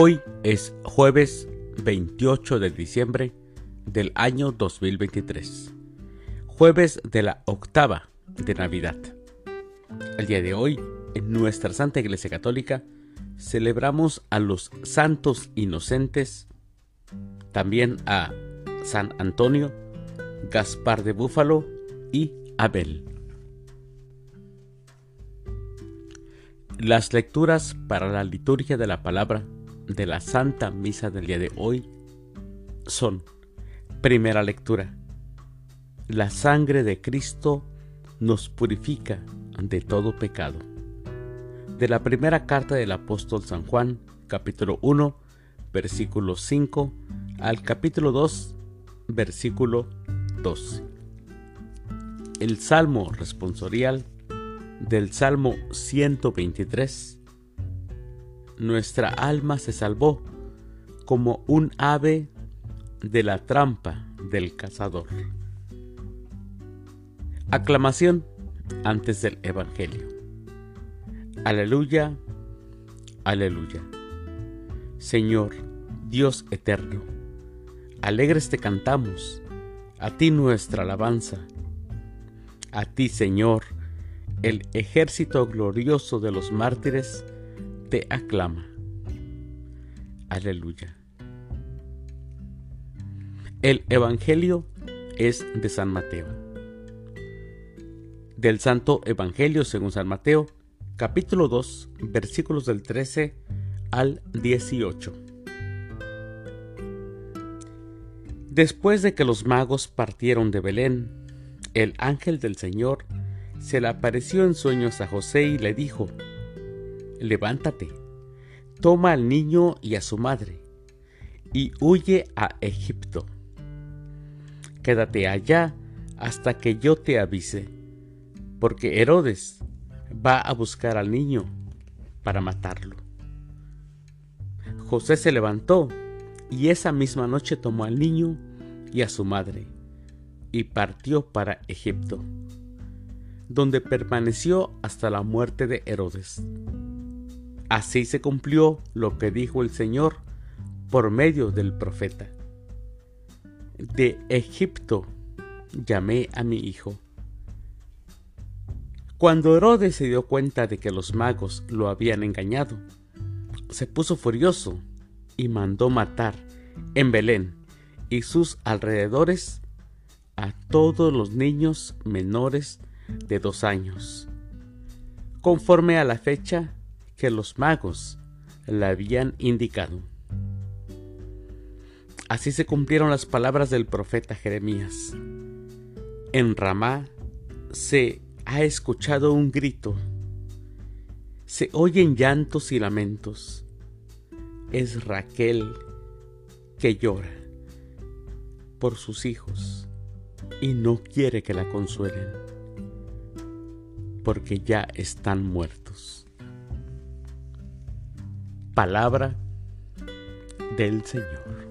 Hoy es jueves 28 de diciembre del año 2023, jueves de la octava de Navidad. El día de hoy, en nuestra Santa Iglesia Católica, celebramos a los santos inocentes, también a San Antonio, Gaspar de Búfalo y Abel. Las lecturas para la liturgia de la palabra de la Santa Misa del día de hoy son, primera lectura, la sangre de Cristo nos purifica de todo pecado. De la primera carta del apóstol San Juan, capítulo 1, versículo 5 al capítulo 2, versículo 12. El salmo responsorial del Salmo 123 nuestra alma se salvó como un ave de la trampa del cazador. Aclamación antes del Evangelio. Aleluya, aleluya. Señor, Dios eterno, alegres te cantamos, a ti nuestra alabanza. A ti, Señor, el ejército glorioso de los mártires, te aclama. Aleluya. El Evangelio es de San Mateo. Del Santo Evangelio según San Mateo, capítulo 2, versículos del 13 al 18. Después de que los magos partieron de Belén, el ángel del Señor se le apareció en sueños a José y le dijo, levántate, toma al niño y a su madre, y huye a Egipto. Quédate allá hasta que yo te avise, porque Herodes va a buscar al niño para matarlo. José se levantó y esa misma noche tomó al niño y a su madre y partió para Egipto, donde permaneció hasta la muerte de Herodes. Así se cumplió lo que dijo el Señor por medio del profeta. De Egipto llamé a mi hijo. Cuando Herodes se dio cuenta de que los magos lo habían engañado, se puso furioso y mandó matar en Belén y sus alrededores a todos los niños menores de dos años, conforme a la fecha que los magos le habían indicado. Así se cumplieron las palabras del profeta Jeremías. En Ramá se ha escuchado un grito, se oyen llantos y lamentos. Es Raquel que llora por sus hijos y no quiere que la consuelen, porque ya están muertos palabra del Señor.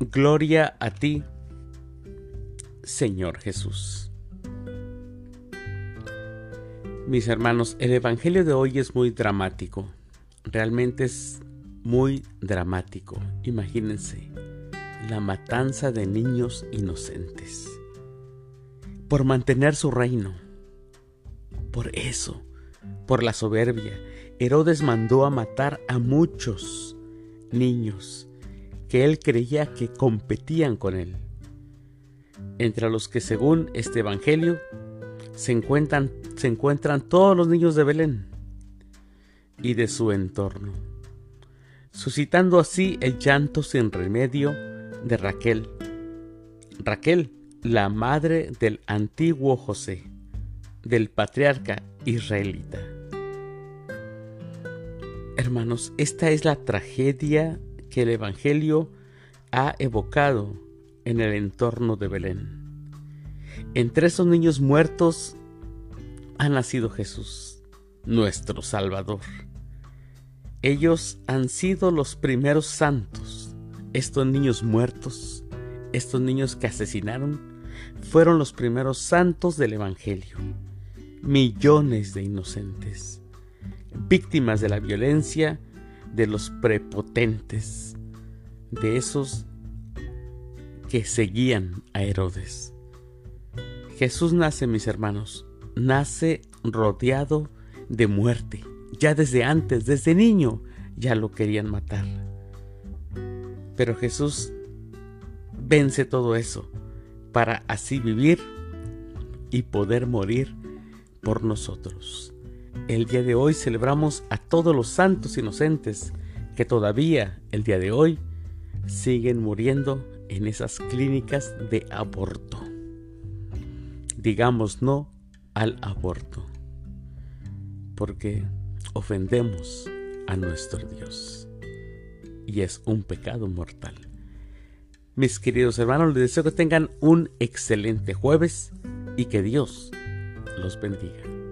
Gloria a ti, Señor Jesús. Mis hermanos, el Evangelio de hoy es muy dramático. Realmente es muy dramático. Imagínense la matanza de niños inocentes. Por mantener su reino. Por eso por la soberbia, Herodes mandó a matar a muchos niños que él creía que competían con él. Entre los que según este Evangelio se encuentran, se encuentran todos los niños de Belén y de su entorno, suscitando así el llanto sin remedio de Raquel. Raquel, la madre del antiguo José, del patriarca israelita. Hermanos, esta es la tragedia que el Evangelio ha evocado en el entorno de Belén. Entre esos niños muertos ha nacido Jesús, nuestro Salvador. Ellos han sido los primeros santos. Estos niños muertos, estos niños que asesinaron, fueron los primeros santos del Evangelio millones de inocentes. víctimas de la violencia de los prepotentes, de esos que seguían a Herodes. Jesús nace, mis hermanos, nace rodeado de muerte. Ya desde antes, desde niño, ya lo querían matar. Pero Jesús vence todo eso para así vivir y poder morir por nosotros. El día de hoy celebramos a todos los santos inocentes que todavía el día de hoy siguen muriendo en esas clínicas de aborto. Digamos no al aborto, porque ofendemos a nuestro Dios y es un pecado mortal. Mis queridos hermanos, les deseo que tengan un excelente jueves y que Dios los bendiga.